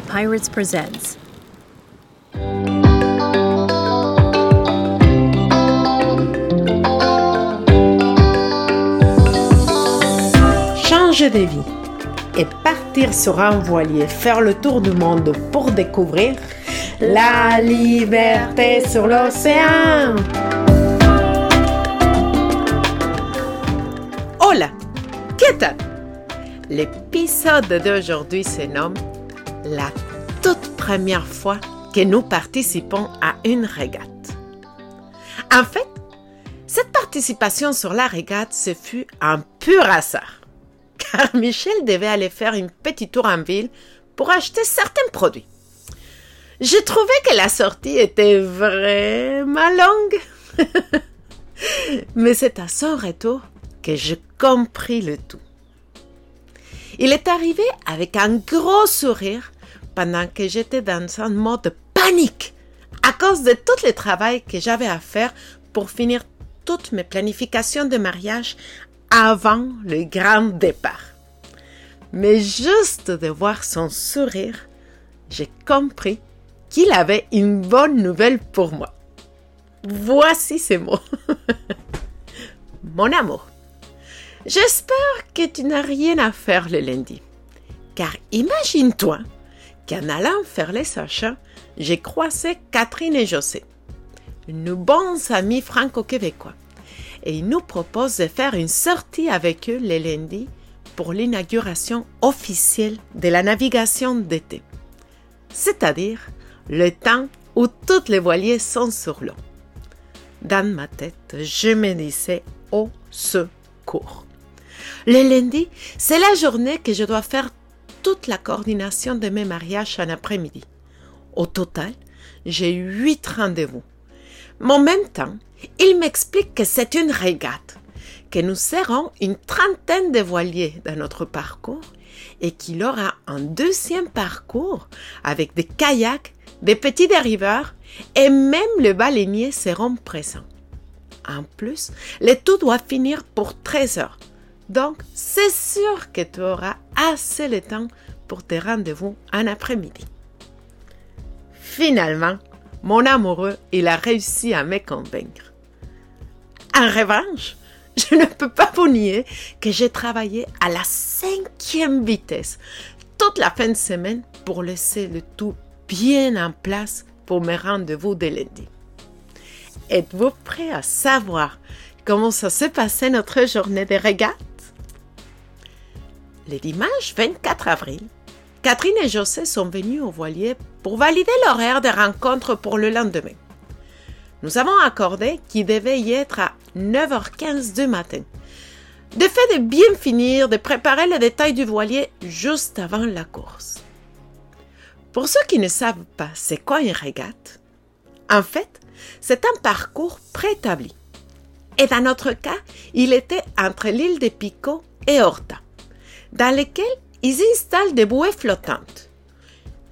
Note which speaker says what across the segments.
Speaker 1: Pirates presents.
Speaker 2: Changer de vie et partir sur un voilier, faire le tour du monde pour découvrir la liberté sur l'océan. Hola, ¿qué tal? L'épisode d'aujourd'hui se nomme La toute première fois que nous participons à une régate. En fait, cette participation sur la régate, ce fut un pur hasard, car Michel devait aller faire une petite tour en ville pour acheter certains produits. J'ai trouvé que la sortie était vraiment longue. Mais c'est à son retour que j'ai compris le tout. Il est arrivé avec un gros sourire pendant que j'étais dans un mode de panique à cause de tout le travail que j'avais à faire pour finir toutes mes planifications de mariage avant le grand départ. Mais juste de voir son sourire, j'ai compris qu'il avait une bonne nouvelle pour moi. Voici ces mots. Mon amour, j'espère que tu n'as rien à faire le lundi. Car imagine-toi qu'en allant faire les achats, j'ai croisé Catherine et José, nos bons amis franco-québécois, et ils nous proposent de faire une sortie avec eux le lundi pour l'inauguration officielle de la navigation d'été, c'est-à-dire le temps où toutes les voiliers sont sur l'eau. Dans ma tête, je me disais au secours. Le lundi, c'est la journée que je dois faire toute la coordination de mes mariages en après-midi. Au total, j'ai huit rendez-vous. Mais en même temps, il m'explique que c'est une régate, que nous serons une trentaine de voiliers dans notre parcours et qu'il aura un deuxième parcours avec des kayaks des petits dériveurs et même le baleinier seront présents. En plus, le tout doit finir pour 13 heures. Donc, c'est sûr que tu auras assez de temps pour tes rendez-vous en après-midi. Finalement, mon amoureux, il a réussi à me convaincre. En revanche, je ne peux pas vous nier que j'ai travaillé à la cinquième vitesse toute la fin de semaine pour laisser le tout bien en place pour mes rendez-vous de lundi. Êtes-vous prêt à savoir comment ça s'est passé notre journée de régate? Le dimanche 24 avril, Catherine et José sont venus au voilier pour valider l'horaire de rencontre pour le lendemain. Nous avons accordé qu'il devait y être à 9h15 du matin. De fait de bien finir de préparer les détails du voilier juste avant la course. Pour ceux qui ne savent pas c'est quoi une régate, en fait, c'est un parcours préétabli. Et dans notre cas, il était entre l'île de Pico et Horta, dans lequel ils installent des bouées flottantes.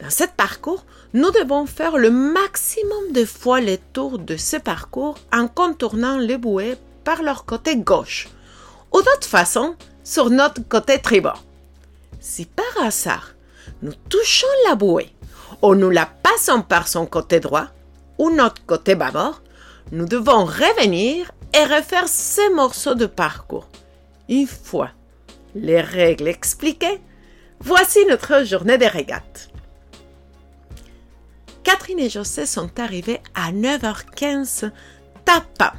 Speaker 2: Dans ce parcours, nous devons faire le maximum de fois le tour de ce parcours en contournant les bouées par leur côté gauche, ou d'autre façon, sur notre côté tribord. Si par hasard, nous touchons la bouée ou nous la passons par son côté droit ou notre côté bâbord, nous devons revenir et refaire ces morceaux de parcours. Une fois les règles expliquées, voici notre journée de régate. Catherine et José sont arrivés à 9h15 tapantes.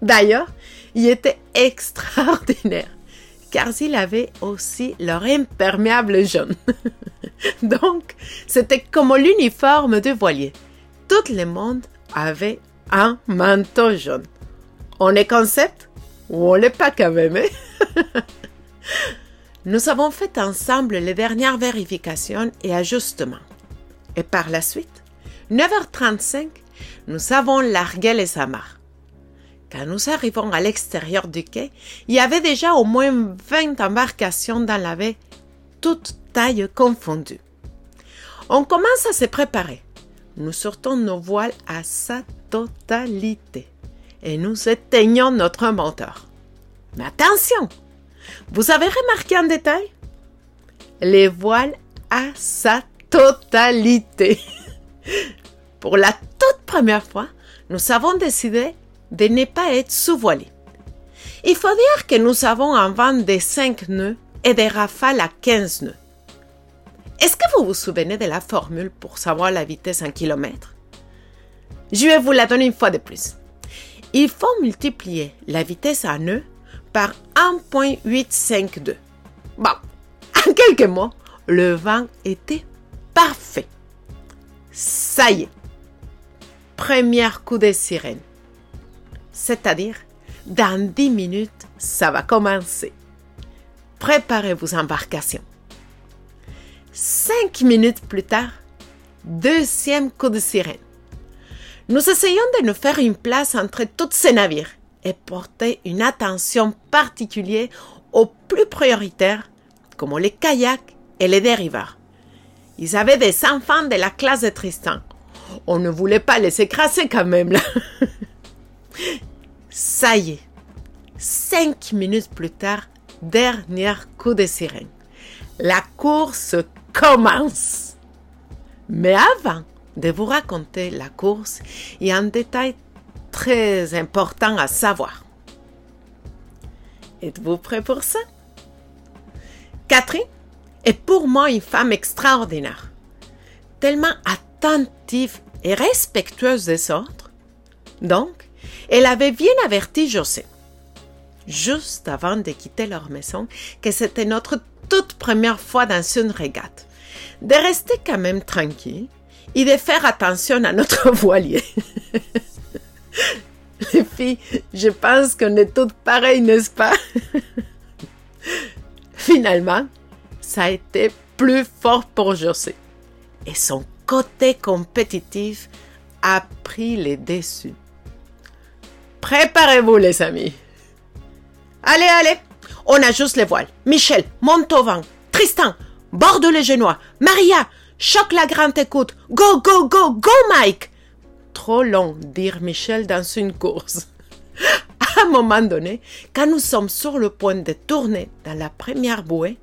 Speaker 2: D'ailleurs, il était extraordinaire car ils avaient aussi leur imperméable jaune. Donc, c'était comme l'uniforme de voilier. Tout le monde avait un manteau jaune. On est concept ou on l'est pas quand même? Nous avons fait ensemble les dernières vérifications et ajustements. Et par la suite, 9h35, nous avons largué les amarres. Quand nous arrivons à l'extérieur du quai, il y avait déjà au moins 20 embarcations dans la baie, toutes tailles confondues. On commence à se préparer. Nous sortons nos voiles à sa totalité et nous éteignons notre moteur. Mais attention, vous avez remarqué un détail? Les voiles à sa totalité. Pour la toute première fois, nous avons décidé de ne pas être sous-voilés. Il faut dire que nous avons un vent de 5 nœuds et des rafales à 15 nœuds. Est-ce que vous vous souvenez de la formule pour savoir la vitesse en kilomètres? Je vais vous la donner une fois de plus. Il faut multiplier la vitesse en nœuds par 1.852. Bon, en quelques mots, le vent était parfait. Ça y est. Premier coup de sirène. C'est-à-dire, dans 10 minutes, ça va commencer. Préparez vos embarcations. Cinq minutes plus tard, deuxième coup de sirène. Nous essayons de nous faire une place entre tous ces navires et porter une attention particulière aux plus prioritaires, comme les kayaks et les dériveurs. Ils avaient des enfants de la classe de Tristan. On ne voulait pas les écraser quand même là. Ça y est. Cinq minutes plus tard, dernier coup de sirène. La course commence. Mais avant de vous raconter la course, a un détail très important à savoir. Êtes-vous prêt pour ça? Catherine est pour moi une femme extraordinaire, tellement attentive et respectueuse des autres. Donc, elle avait bien averti José, juste avant de quitter leur maison, que c'était notre toute première fois dans une régate, de rester quand même tranquille et de faire attention à notre voilier. Les filles, je pense qu'on est toutes pareilles, n'est-ce pas? Finalement, ça a été plus fort pour José. Et son côté compétitif a pris les dessus. Préparez-vous, les amis. Allez, allez, on ajuste les voiles. Michel, monte au vent. Tristan, borde les genoux. Maria, choque la grande écoute. Go, go, go, go, Mike. Trop long, dire Michel dans une course. À un moment donné, quand nous sommes sur le point de tourner dans la première bouée,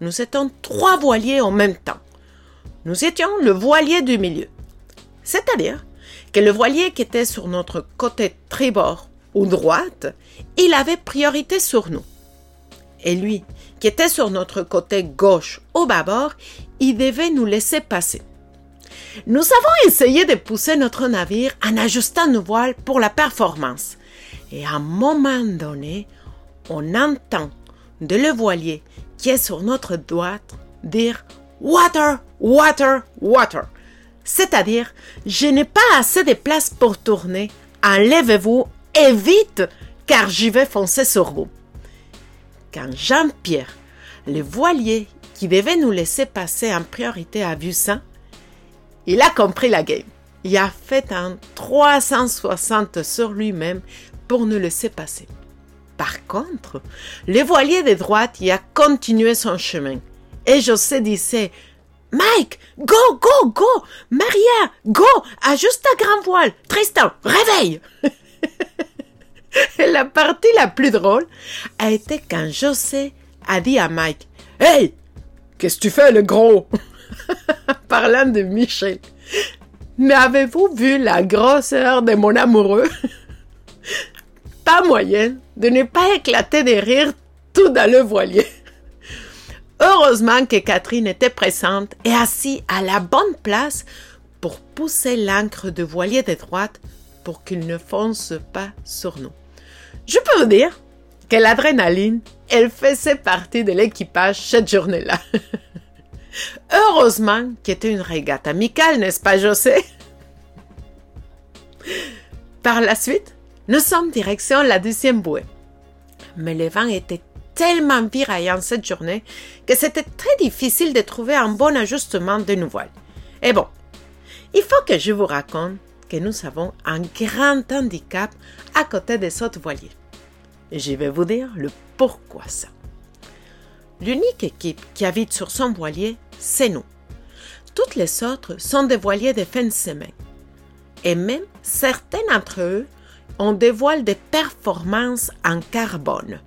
Speaker 2: nous étions trois voiliers en même temps. Nous étions le voilier du milieu. C'est-à-dire que le voilier qui était sur notre côté tribord ou droite, il avait priorité sur nous. Et lui, qui était sur notre côté gauche ou bâbord, il devait nous laisser passer. Nous avons essayé de pousser notre navire en ajustant nos voiles pour la performance. Et à un moment donné, on entend de le voilier qui est sur notre droite dire Water, water, water. C'est-à-dire, je n'ai pas assez de place pour tourner. Enlevez-vous et vite, car j'y vais foncer sur vous. Quand Jean-Pierre, le voilier qui devait nous laisser passer en priorité, vu ça, il a compris la game. Il a fait un 360 sur lui-même pour nous laisser passer. Par contre, le voilier de droite y a continué son chemin. Et José disait Mike, go, go, go Maria, go Ajuste ta grand voile Tristan, réveille La partie la plus drôle a été quand José a dit à Mike Hey Qu'est-ce que tu fais, le gros? Parlant de Michel. Mais avez-vous vu la grosseur de mon amoureux? Pas moyen de ne pas éclater de rire tout dans le voilier. Heureusement que Catherine était présente et assise à la bonne place pour pousser l'ancre de voilier de droite pour qu'il ne fonce pas sur nous. Je peux vous dire que l'adrénaline, elle faisait partie de l'équipage cette journée-là. Heureusement qu'il était une régate amicale, n'est-ce pas, José? Par la suite, nous sommes direction la deuxième bouée. Mais le vent était tellement viraillant cette journée que c'était très difficile de trouver un bon ajustement de nos voiles. Et bon, il faut que je vous raconte que nous avons un grand handicap à côté des autres voiliers. Je vais vous dire le pourquoi ça. L'unique équipe qui habite sur son voilier, c'est nous. Toutes les autres sont des voiliers de fin de semaine. Et même certains d'entre eux ont des voiles de performance en carbone,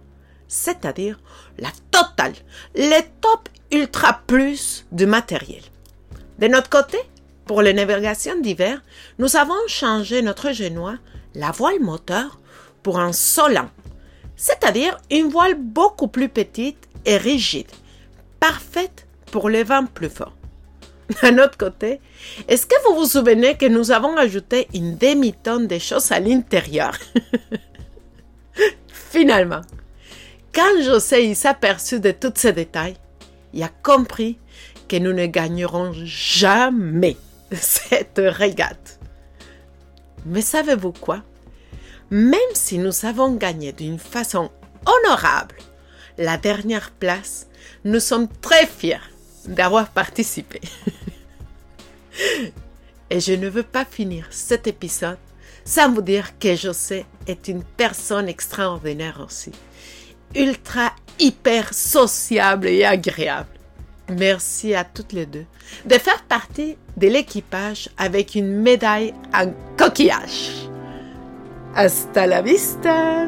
Speaker 2: c'est-à-dire la totale, les top ultra plus du matériel. De notre côté, pour les navigations d'hiver, nous avons changé notre génois, la voile moteur, pour un solan, c'est-à-dire une voile beaucoup plus petite rigide, parfaite pour les vents plus forts. D'un autre côté, est-ce que vous vous souvenez que nous avons ajouté une demi-tonne de choses à l'intérieur? Finalement, quand José s'aperçut de tous ces détails, il a compris que nous ne gagnerons jamais cette régate. Mais savez-vous quoi? Même si nous avons gagné d'une façon honorable la dernière place, nous sommes très fiers d'avoir participé. Et je ne veux pas finir cet épisode sans vous dire que José est une personne extraordinaire aussi. Ultra, hyper sociable et agréable. Merci à toutes les deux de faire partie de l'équipage avec une médaille en coquillage. Hasta la vista!